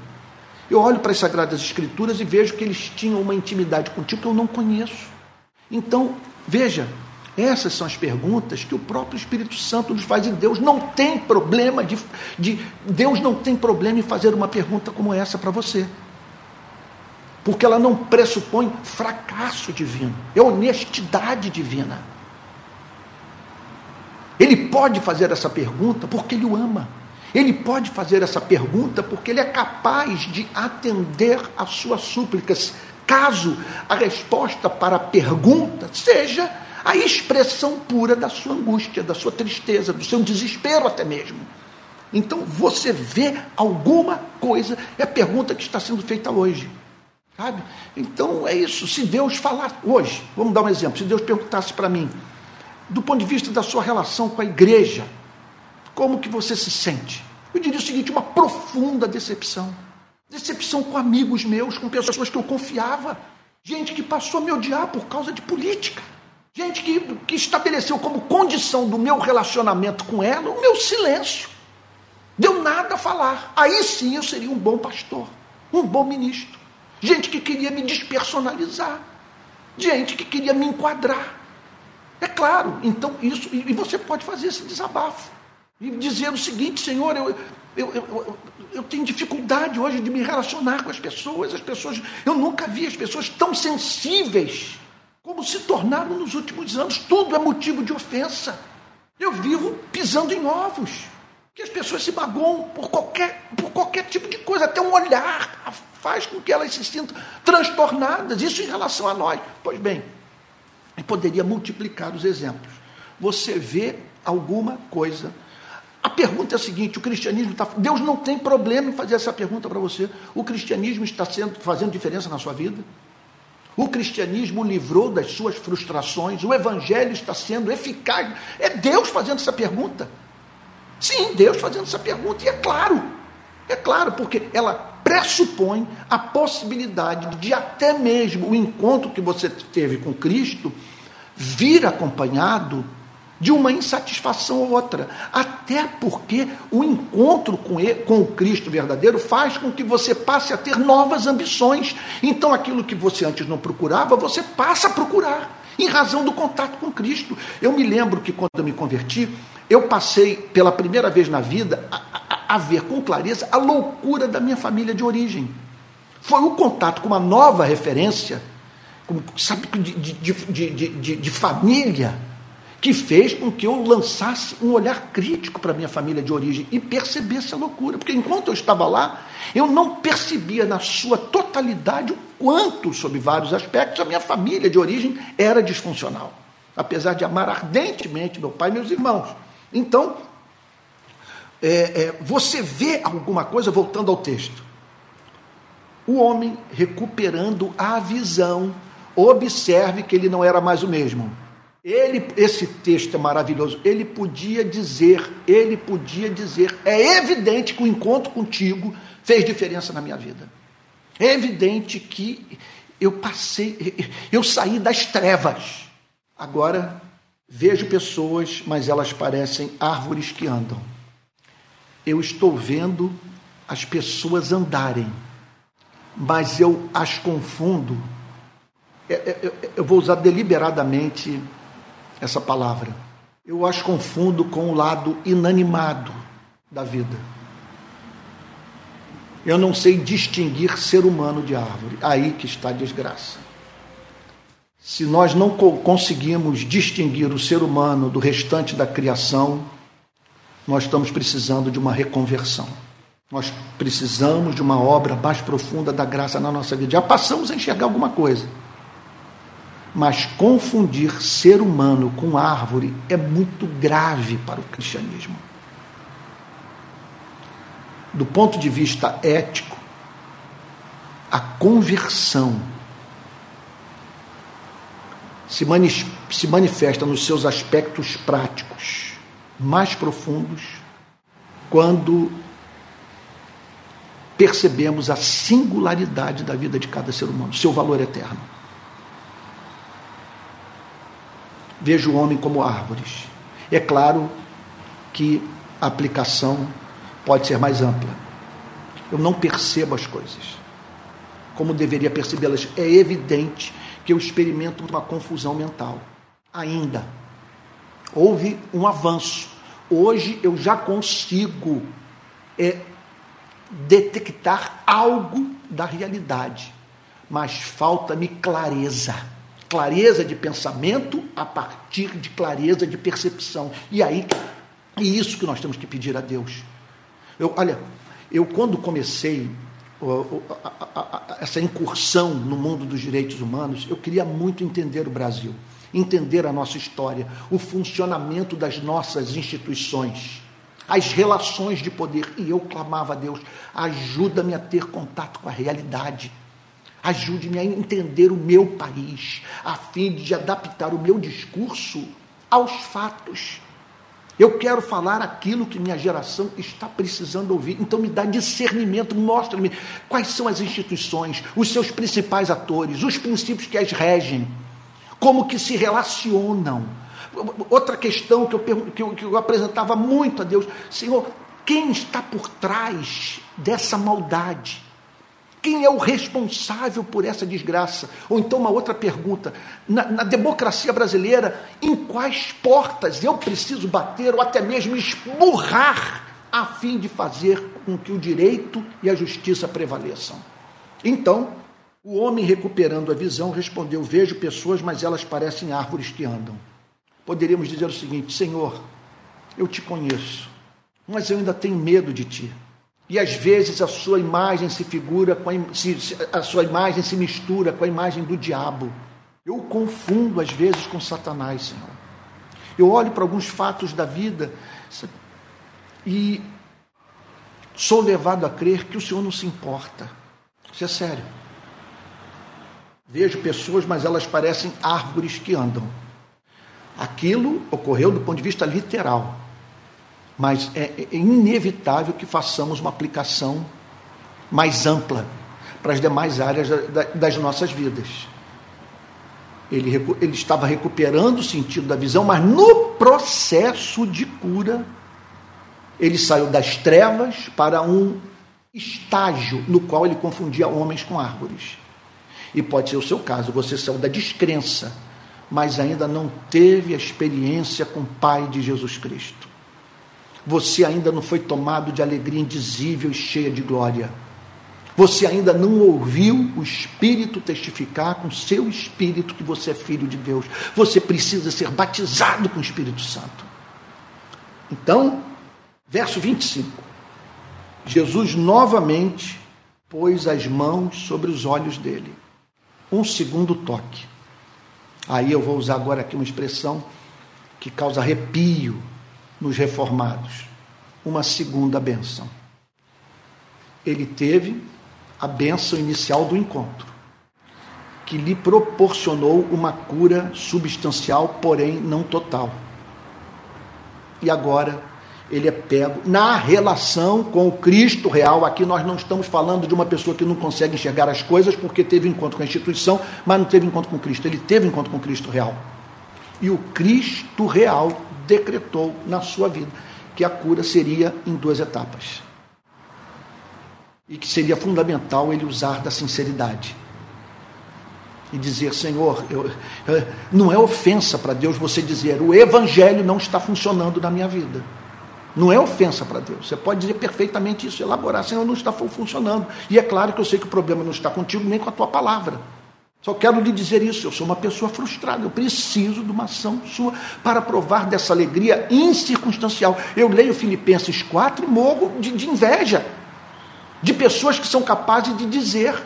Eu olho para as Sagradas Escrituras e vejo que eles tinham uma intimidade contigo que eu não conheço. Então, veja, essas são as perguntas que o próprio Espírito Santo nos faz e Deus não tem problema de, de Deus não tem problema em fazer uma pergunta como essa para você. Porque ela não pressupõe fracasso divino, é honestidade divina. Ele pode fazer essa pergunta porque ele o ama. Ele pode fazer essa pergunta porque ele é capaz de atender às suas súplicas, caso a resposta para a pergunta seja a expressão pura da sua angústia, da sua tristeza, do seu desespero até mesmo. Então você vê alguma coisa, é a pergunta que está sendo feita hoje. Sabe? Então é isso. Se Deus falar hoje, vamos dar um exemplo, se Deus perguntasse para mim, do ponto de vista da sua relação com a igreja, como que você se sente? Eu diria o seguinte: uma profunda decepção. Decepção com amigos meus, com pessoas que eu confiava. Gente que passou a me odiar por causa de política. Gente que, que estabeleceu como condição do meu relacionamento com ela o meu silêncio. Deu nada a falar. Aí sim eu seria um bom pastor, um bom ministro. Gente que queria me despersonalizar. Gente que queria me enquadrar. É claro, então isso, e você pode fazer esse desabafo. E dizer o seguinte, Senhor, eu, eu, eu, eu, tenho dificuldade hoje de me relacionar com as pessoas. As pessoas, eu nunca vi as pessoas tão sensíveis como se tornaram nos últimos anos. Tudo é motivo de ofensa. Eu vivo pisando em ovos. Que as pessoas se magoam por qualquer, por qualquer tipo de coisa, até um olhar faz com que elas se sintam transtornadas. Isso em relação a nós. Pois bem, e poderia multiplicar os exemplos. Você vê alguma coisa. A pergunta é a seguinte: o cristianismo está. Deus não tem problema em fazer essa pergunta para você. O cristianismo está sendo, fazendo diferença na sua vida? O cristianismo livrou das suas frustrações, o evangelho está sendo eficaz. É Deus fazendo essa pergunta. Sim, Deus fazendo essa pergunta, e é claro, é claro, porque ela pressupõe a possibilidade de até mesmo o encontro que você teve com Cristo vir acompanhado de uma insatisfação ou outra. Até porque o encontro com, ele, com o Cristo verdadeiro faz com que você passe a ter novas ambições. Então, aquilo que você antes não procurava, você passa a procurar, em razão do contato com Cristo. Eu me lembro que quando eu me converti, eu passei pela primeira vez na vida a, a, a ver com clareza a loucura da minha família de origem. Foi o contato com uma nova referência, sabe, de, de, de, de, de família, que fez com que eu lançasse um olhar crítico para minha família de origem e percebesse a loucura. Porque enquanto eu estava lá, eu não percebia na sua totalidade o quanto, sob vários aspectos, a minha família de origem era disfuncional. Apesar de amar ardentemente meu pai e meus irmãos. Então, é, é, você vê alguma coisa, voltando ao texto. O homem recuperando a visão, observe que ele não era mais o mesmo ele, esse texto é maravilhoso. Ele podia dizer, ele podia dizer, é evidente que o encontro contigo fez diferença na minha vida. É evidente que eu passei, eu saí das trevas. Agora vejo pessoas, mas elas parecem árvores que andam. Eu estou vendo as pessoas andarem, mas eu as confundo. É, eu, é, eu vou usar deliberadamente essa palavra. Eu as confundo com o lado inanimado da vida. Eu não sei distinguir ser humano de árvore. Aí que está a desgraça. Se nós não conseguimos distinguir o ser humano do restante da criação, nós estamos precisando de uma reconversão. Nós precisamos de uma obra mais profunda da graça na nossa vida. Já passamos a enxergar alguma coisa mas confundir ser humano com árvore é muito grave para o cristianismo. Do ponto de vista ético, a conversão se, se manifesta nos seus aspectos práticos mais profundos quando percebemos a singularidade da vida de cada ser humano, seu valor eterno. Vejo o homem como árvores. É claro que a aplicação pode ser mais ampla. Eu não percebo as coisas como deveria percebê-las. É evidente que eu experimento uma confusão mental. Ainda. Houve um avanço. Hoje eu já consigo é, detectar algo da realidade, mas falta-me clareza clareza de pensamento a partir de clareza de percepção. E aí, é isso que nós temos que pedir a Deus. Eu, olha, eu quando comecei essa incursão no mundo dos direitos humanos, eu queria muito entender o Brasil, entender a nossa história, o funcionamento das nossas instituições, as relações de poder. E eu clamava a Deus: ajuda-me a ter contato com a realidade. Ajude-me a entender o meu país, a fim de adaptar o meu discurso aos fatos. Eu quero falar aquilo que minha geração está precisando ouvir. Então me dá discernimento, mostra-me quais são as instituições, os seus principais atores, os princípios que as regem, como que se relacionam. Outra questão que eu, que eu, que eu apresentava muito a Deus, Senhor, quem está por trás dessa maldade? Quem é o responsável por essa desgraça? Ou então, uma outra pergunta: na, na, democracia brasileira, em quais portas eu preciso bater ou até mesmo esburrar a fim de fazer com que o direito e a justiça prevaleçam? Então, o homem, recuperando a visão, respondeu: Vejo pessoas, mas elas parecem árvores que andam. Poderíamos dizer o seguinte: Senhor, eu te conheço, mas eu ainda tenho medo de ti. E às vezes a sua imagem se figura com a, se, a sua imagem se mistura com a imagem do diabo. Eu o confundo às vezes com Satanás, Senhor. Eu olho para alguns fatos da vida e sou levado a crer que o Senhor não se importa. Isso é sério. Vejo pessoas, mas elas parecem árvores que andam. Aquilo ocorreu do ponto de vista literal mas é, é inevitável que façamos uma aplicação mais ampla para as demais áreas das nossas vidas. Ele, ele estava recuperando o sentido da visão, mas no processo de cura, ele saiu das trevas para um estágio no qual ele confundia homens com árvores. E pode ser o seu caso, você saiu da descrença, mas ainda não teve a experiência com o Pai de Jesus Cristo você ainda não foi tomado de alegria indizível e cheia de glória. Você ainda não ouviu o Espírito testificar com seu Espírito que você é filho de Deus. Você precisa ser batizado com o Espírito Santo. Então, verso 25. Jesus novamente pôs as mãos sobre os olhos dele. Um segundo toque. Aí eu vou usar agora aqui uma expressão que causa arrepio nos reformados uma segunda benção. Ele teve a benção inicial do encontro, que lhe proporcionou uma cura substancial, porém não total. E agora ele é pego na relação com o Cristo real. Aqui nós não estamos falando de uma pessoa que não consegue enxergar as coisas porque teve encontro com a instituição, mas não teve encontro com Cristo. Ele teve encontro com Cristo real. E o Cristo real decretou na sua vida que a cura seria em duas etapas. E que seria fundamental ele usar da sinceridade. E dizer, Senhor, eu, eu, não é ofensa para Deus você dizer, o evangelho não está funcionando na minha vida. Não é ofensa para Deus. Você pode dizer perfeitamente isso, elaborar, Senhor, não está funcionando. E é claro que eu sei que o problema não está contigo nem com a tua palavra. Só quero lhe dizer isso, eu sou uma pessoa frustrada, eu preciso de uma ação sua para provar dessa alegria incircunstancial. Eu leio Filipenses 4 e morro de, de inveja de pessoas que são capazes de dizer: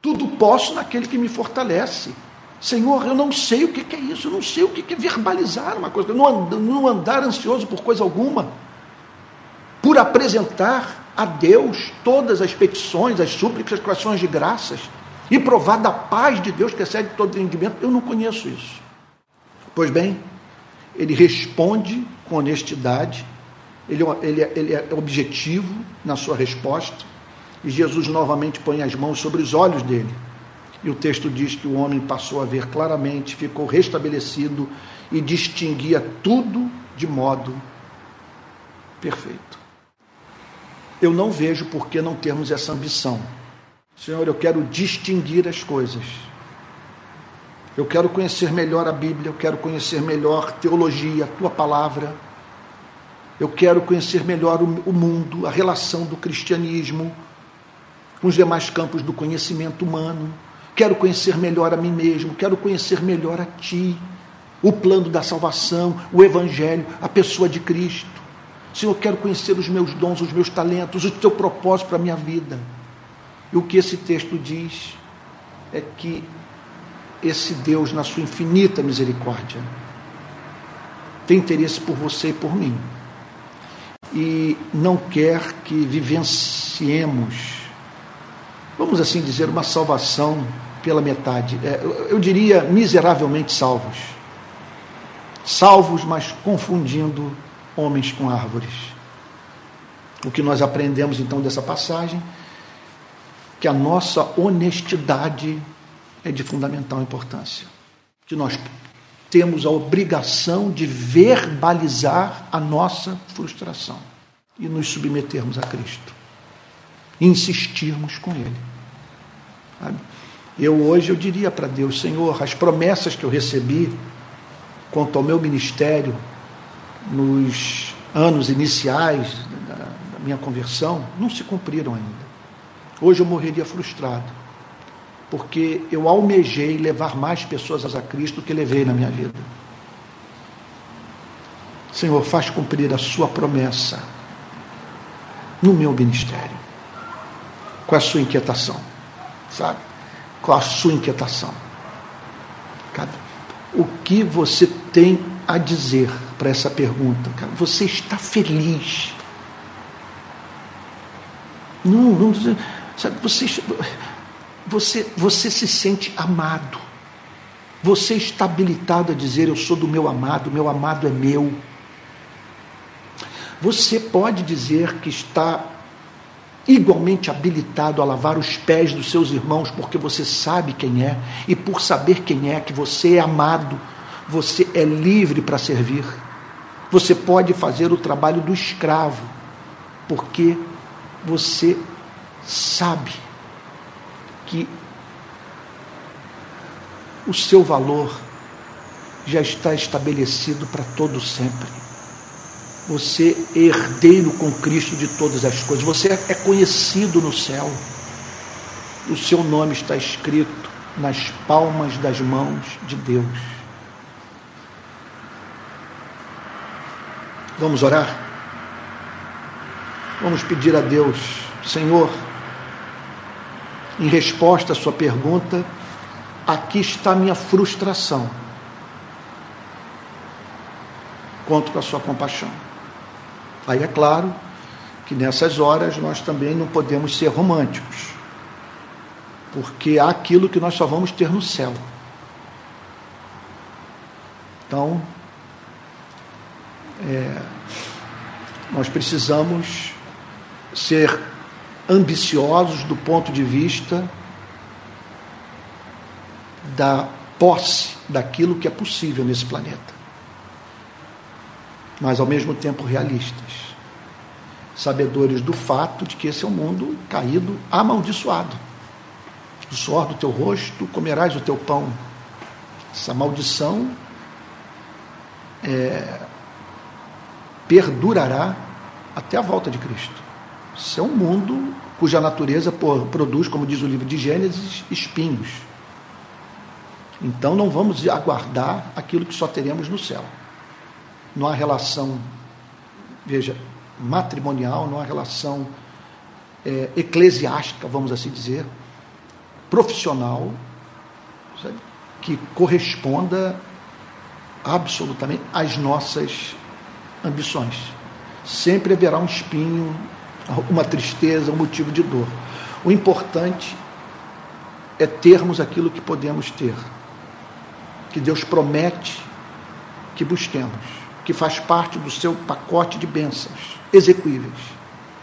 tudo posso naquele que me fortalece. Senhor, eu não sei o que é isso, eu não sei o que é verbalizar uma coisa, não, não andar ansioso por coisa alguma, por apresentar a Deus todas as petições, as súplicas, as corações de graças e provar da paz de Deus que excede todo entendimento. Eu não conheço isso. Pois bem, ele responde com honestidade, ele, é ele, é, ele é objetivo na sua resposta, e Jesus novamente põe as mãos sobre os olhos dele. E o texto diz que o homem passou a ver claramente, ficou restabelecido e distinguia tudo de modo perfeito. Eu não vejo por que não termos essa ambição Senhor, eu quero distinguir as coisas. Eu quero conhecer melhor a Bíblia, eu quero conhecer melhor teologia, a tua palavra. Eu quero conhecer melhor o, mundo, a relação do cristianismo com os demais campos do conhecimento humano. Quero conhecer melhor a mim mesmo, quero conhecer melhor a ti, o plano da salvação, o evangelho, a pessoa de Cristo. Senhor, quero conhecer os meus dons, os meus talentos, o teu propósito para a minha vida. E o que esse texto diz é que esse Deus, na sua infinita misericórdia, tem interesse por você e por mim. E não quer que vivenciemos, vamos assim dizer, uma salvação pela metade. É, eu diria miseravelmente salvos. Salvos, mas confundindo homens com árvores. O que nós aprendemos então dessa passagem? Que a nossa honestidade é de fundamental importância. Que nós temos a obrigação de verbalizar a nossa frustração e nos submetermos a Cristo. Insistirmos com Ele. Sabe? Eu hoje eu diria para Deus, Senhor, as promessas que eu recebi quanto ao meu ministério nos anos iniciais da, da minha conversão não se cumpriram ainda. Hoje eu morreria frustrado, porque eu almejei levar mais pessoas a Cristo que levei na minha vida. Senhor, faz cumprir a sua promessa no meu ministério, com a sua inquietação, sabe? com a sua inquietação. O que você tem a dizer para essa pergunta? Você está feliz? Não, não sabe, você, você, você se sente amado. Você está habilitado a dizer: Eu sou do meu amado, meu amado é meu. Você pode dizer que está igualmente habilitado a lavar os pés dos seus irmãos, porque você sabe quem é, e por saber quem é, que você é amado, você é livre para servir. Você pode fazer o trabalho do escravo, porque você sabe que o seu valor já está estabelecido para todo sempre você é herdeiro com Cristo de todas as coisas. Você é conhecido no céu. O seu nome está escrito nas palmas das mãos de Deus. Vamos orar? Vamos pedir a Deus, Senhor, em resposta à sua pergunta, aqui está minha frustração. Conto com a sua compaixão. Aí é claro que nessas horas nós também não podemos ser românticos, porque há aquilo que nós só vamos ter no céu. Então, é, nós precisamos ser ambiciosos do ponto de vista da posse daquilo que é possível nesse planeta mas ao mesmo tempo realistas, sabedores do fato de que esse é um mundo caído, amaldiçoado. Do suor do teu rosto comerás o teu pão. Essa maldição é, perdurará até a volta de Cristo. Isso é um mundo cuja natureza produz, como diz o livro de Gênesis, espinhos. Então não vamos aguardar aquilo que só teremos no céu não há relação, veja, matrimonial, não há relação é, eclesiástica, vamos assim dizer, profissional, sabe, que corresponda absolutamente às nossas ambições. Sempre haverá um espinho, uma tristeza, um motivo de dor. O importante é termos aquilo que podemos ter, que Deus promete que busquemos que faz parte do seu pacote de bênçãos execuíveis,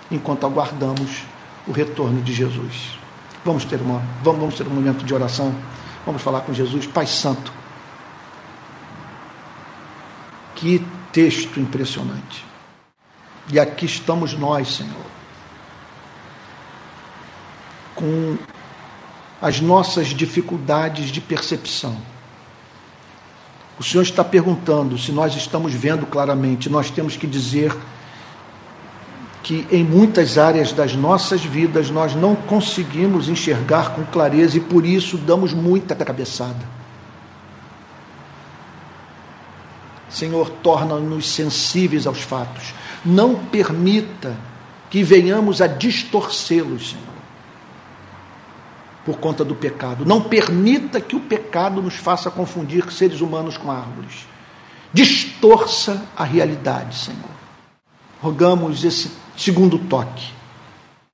enquanto aguardamos o retorno de Jesus. Vamos ter, uma, vamos, vamos ter um momento de oração, vamos falar com Jesus, Pai Santo. Que texto impressionante. E aqui estamos nós, Senhor, com as nossas dificuldades de percepção o Senhor está perguntando se nós estamos vendo claramente. Nós temos que dizer que em muitas áreas das nossas vidas nós não conseguimos enxergar com clareza e por isso damos muita cabeçada. Senhor, torna-nos sensíveis aos fatos. Não permita que venhamos a distorcê-los, Senhor por conta do pecado. Não permita que o pecado nos faça confundir seres humanos com árvores. Distorça a realidade, Senhor. Rogamos esse segundo toque,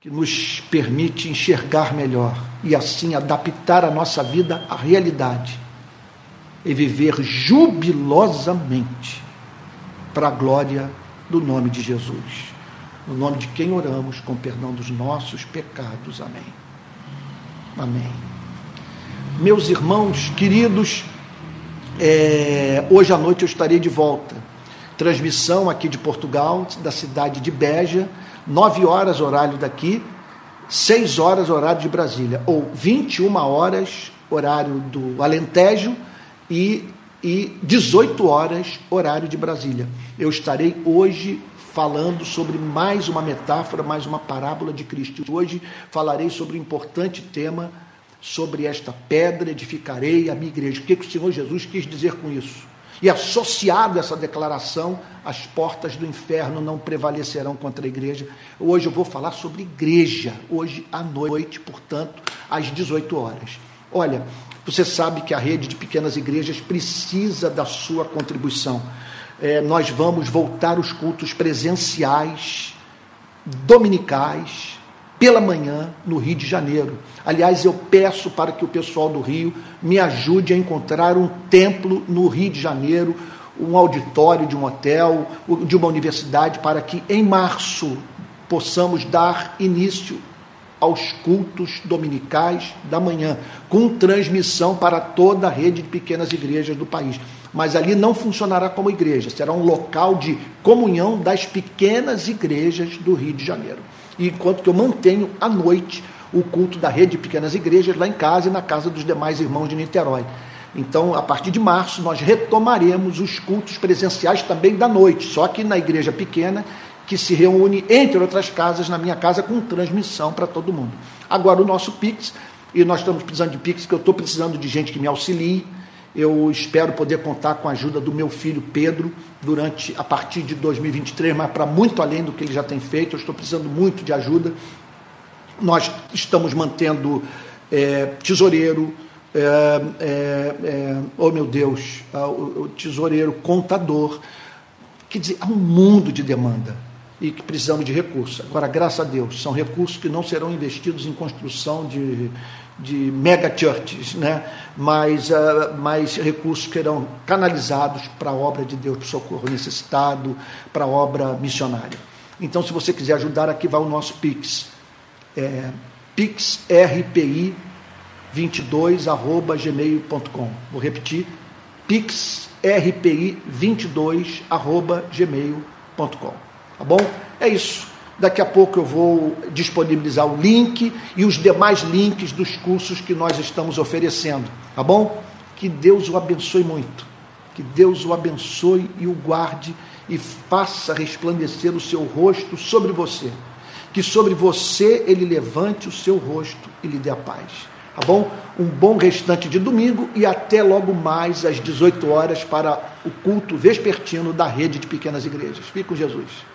que nos permite enxergar melhor e assim adaptar a nossa vida à realidade e viver jubilosamente para a glória do nome de Jesus. No nome de quem oramos, com perdão dos nossos pecados. Amém. Amém. Meus irmãos queridos, é, hoje à noite eu estarei de volta. Transmissão aqui de Portugal, da cidade de Beja, 9 horas horário daqui, 6 horas horário de Brasília, ou 21 horas horário do Alentejo e, e 18 horas horário de Brasília. Eu estarei hoje falando sobre mais uma metáfora, mais uma parábola de Cristo. Hoje falarei sobre um importante tema, sobre esta pedra edificarei a minha igreja. O que, que o Senhor Jesus quis dizer com isso? E associado a essa declaração, as portas do inferno não prevalecerão contra a igreja. Hoje eu vou falar sobre igreja, hoje à noite, portanto, às 18 horas. Olha, você sabe que a rede de pequenas igrejas precisa da sua contribuição. É, nós vamos voltar os cultos presenciais, dominicais, pela manhã, no Rio de Janeiro. Aliás, eu peço para que o pessoal do Rio me ajude a encontrar um templo no Rio de Janeiro, um auditório de um hotel, de uma universidade, para que em março possamos dar início aos cultos dominicais da manhã, com transmissão para toda a rede de pequenas igrejas do país. Mas ali não funcionará como igreja, será um local de comunhão das pequenas igrejas do Rio de Janeiro. E enquanto que eu mantenho à noite o culto da rede de pequenas igrejas lá em casa e na casa dos demais irmãos de Niterói. Então, a partir de março, nós retomaremos os cultos presenciais também da noite, só que na igreja pequena que se reúne, entre outras casas, na minha casa, com transmissão para todo mundo. Agora, o nosso Pix, e nós estamos precisando de Pix, que eu estou precisando de gente que me auxilie. Eu espero poder contar com a ajuda do meu filho Pedro durante a partir de 2023, mas para muito além do que ele já tem feito. Eu estou precisando muito de ajuda. Nós estamos mantendo é, tesoureiro, é, é, é oh meu Deus, o, o tesoureiro, contador. Quer dizer, há um mundo de demanda e que precisamos de recursos. Agora, graças a Deus, são recursos que não serão investidos em construção de, de mega churches, né? mas, uh, mas recursos que serão canalizados para a obra de Deus, para o socorro necessitado, para a obra missionária. Então, se você quiser ajudar, aqui vai o nosso Pix. É, pixrpi22.gmail.com Vou repetir, pixrpi22.gmail.com Tá bom? É isso. Daqui a pouco eu vou disponibilizar o link e os demais links dos cursos que nós estamos oferecendo. Tá bom? Que Deus o abençoe muito. Que Deus o abençoe e o guarde e faça resplandecer o seu rosto sobre você. Que sobre você ele levante o seu rosto e lhe dê a paz. Tá bom? Um bom restante de domingo e até logo mais às 18 horas para o culto vespertino da rede de pequenas igrejas. Fique com Jesus.